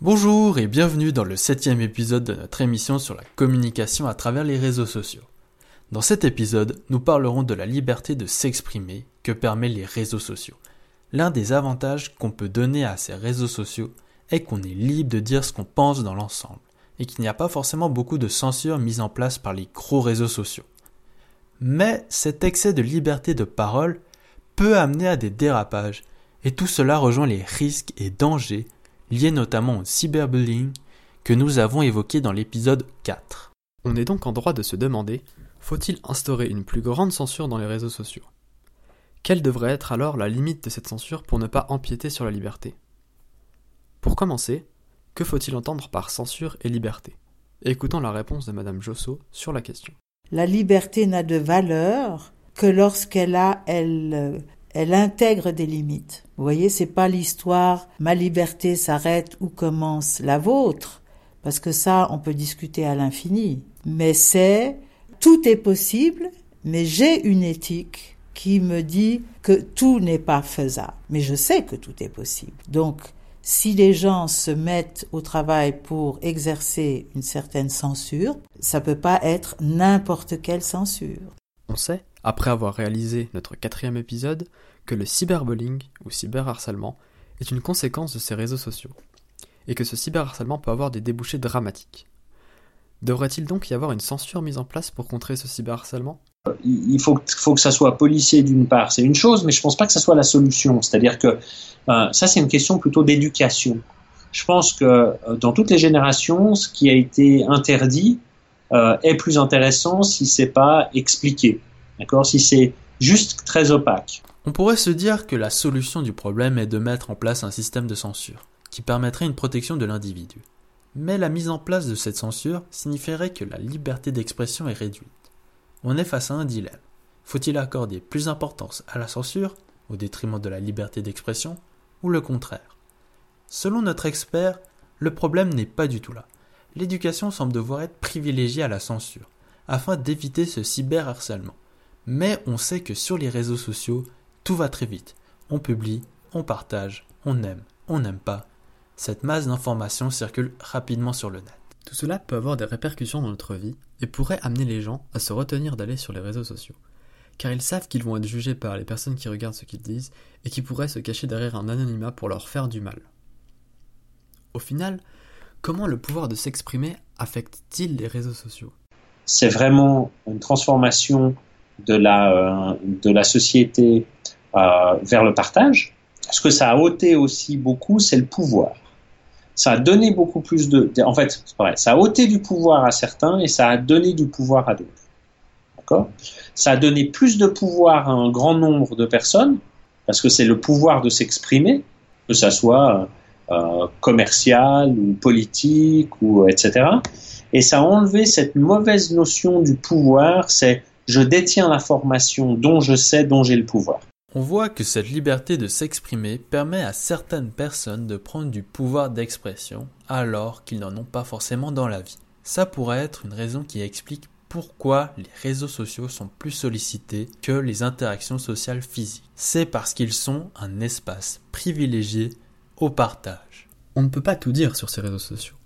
Bonjour et bienvenue dans le septième épisode de notre émission sur la communication à travers les réseaux sociaux. Dans cet épisode, nous parlerons de la liberté de s'exprimer que permettent les réseaux sociaux. L'un des avantages qu'on peut donner à ces réseaux sociaux est qu'on est libre de dire ce qu'on pense dans l'ensemble, et qu'il n'y a pas forcément beaucoup de censure mise en place par les gros réseaux sociaux. Mais cet excès de liberté de parole peut amener à des dérapages, et tout cela rejoint les risques et dangers liés notamment au cyberbullying que nous avons évoqué dans l'épisode 4. On est donc en droit de se demander faut-il instaurer une plus grande censure dans les réseaux sociaux? Quelle devrait être alors la limite de cette censure pour ne pas empiéter sur la liberté? Pour commencer, que faut-il entendre par censure et liberté? Écoutons la réponse de Madame Josso sur la question. La liberté n'a de valeur que lorsqu'elle a, elle, elle intègre des limites. Vous voyez, c'est pas l'histoire ma liberté s'arrête ou commence la vôtre, parce que ça, on peut discuter à l'infini. Mais c'est tout est possible, mais j'ai une éthique qui me dit que tout n'est pas faisable. Mais je sais que tout est possible. Donc, si les gens se mettent au travail pour exercer une certaine censure, ça peut pas être n'importe quelle censure. On sait, après avoir réalisé notre quatrième épisode, que le cyberbullying ou cyberharcèlement est une conséquence de ces réseaux sociaux, et que ce cyberharcèlement peut avoir des débouchés dramatiques. Devrait-il donc y avoir une censure mise en place pour contrer ce cyberharcèlement? Il faut, faut, que ça soit policier d'une part, c'est une chose, mais je ne pense pas que ça soit la solution. C'est-à-dire que euh, ça, c'est une question plutôt d'éducation. Je pense que euh, dans toutes les générations, ce qui a été interdit euh, est plus intéressant si c'est pas expliqué, d'accord? Si c'est juste très opaque. On pourrait se dire que la solution du problème est de mettre en place un système de censure qui permettrait une protection de l'individu. Mais la mise en place de cette censure signifierait que la liberté d'expression est réduite. On est face à un dilemme. Faut-il accorder plus d'importance à la censure au détriment de la liberté d'expression ou le contraire? Selon notre expert, le problème n'est pas du tout là. L'éducation semble devoir être privilégiée à la censure, afin d'éviter ce cyberharcèlement. Mais on sait que sur les réseaux sociaux, tout va très vite. On publie, on partage, on aime, on n'aime pas. Cette masse d'informations circule rapidement sur le net. Tout cela peut avoir des répercussions dans notre vie et pourrait amener les gens à se retenir d'aller sur les réseaux sociaux, car ils savent qu'ils vont être jugés par les personnes qui regardent ce qu'ils disent et qui pourraient se cacher derrière un anonymat pour leur faire du mal. Au final, comment le pouvoir de s'exprimer affecte-t-il les réseaux sociaux? C'est vraiment une transformation de la, euh, de la société euh, vers le partage. Ce que ça a ôté aussi beaucoup, c'est le pouvoir ça a donné beaucoup plus de, en fait, ça a ôté du pouvoir à certains et ça a donné du pouvoir à d'autres. D'accord? Ça a donné plus de pouvoir à un grand nombre de personnes parce que c'est le pouvoir de s'exprimer, que ça soit euh, commercial ou politique ou etc. Et ça a enlevé cette mauvaise notion du pouvoir, c'est je détiens l'information dont je sais, dont j'ai le pouvoir. On voit que cette liberté de s'exprimer permet à certaines personnes de prendre du pouvoir d'expression alors qu'ils n'en ont pas forcément dans la vie. Ça pourrait être une raison qui explique pourquoi les réseaux sociaux sont plus sollicités que les interactions sociales physiques. C'est parce qu'ils sont un espace privilégié au partage. On ne peut pas tout dire sur ces réseaux sociaux.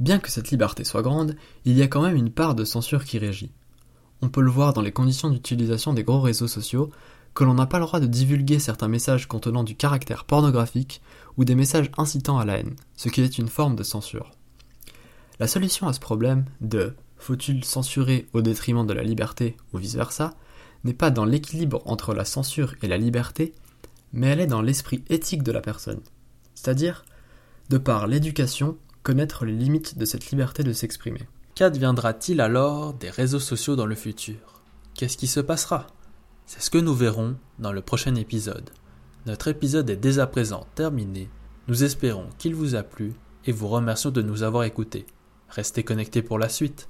Bien que cette liberté soit grande, il y a quand même une part de censure qui régit. On peut le voir dans les conditions d'utilisation des gros réseaux sociaux, que l'on n'a pas le droit de divulguer certains messages contenant du caractère pornographique ou des messages incitant à la haine, ce qui est une forme de censure. La solution à ce problème de faut-il censurer au détriment de la liberté ou vice-versa n'est pas dans l'équilibre entre la censure et la liberté, mais elle est dans l'esprit éthique de la personne, c'est-à-dire, de par l'éducation, connaître les limites de cette liberté de s'exprimer. Qu'adviendra-t-il alors des réseaux sociaux dans le futur? Qu'est-ce qui se passera? C'est ce que nous verrons dans le prochain épisode. Notre épisode est dès à présent terminé. Nous espérons qu'il vous a plu et vous remercions de nous avoir écoutés. Restez connectés pour la suite.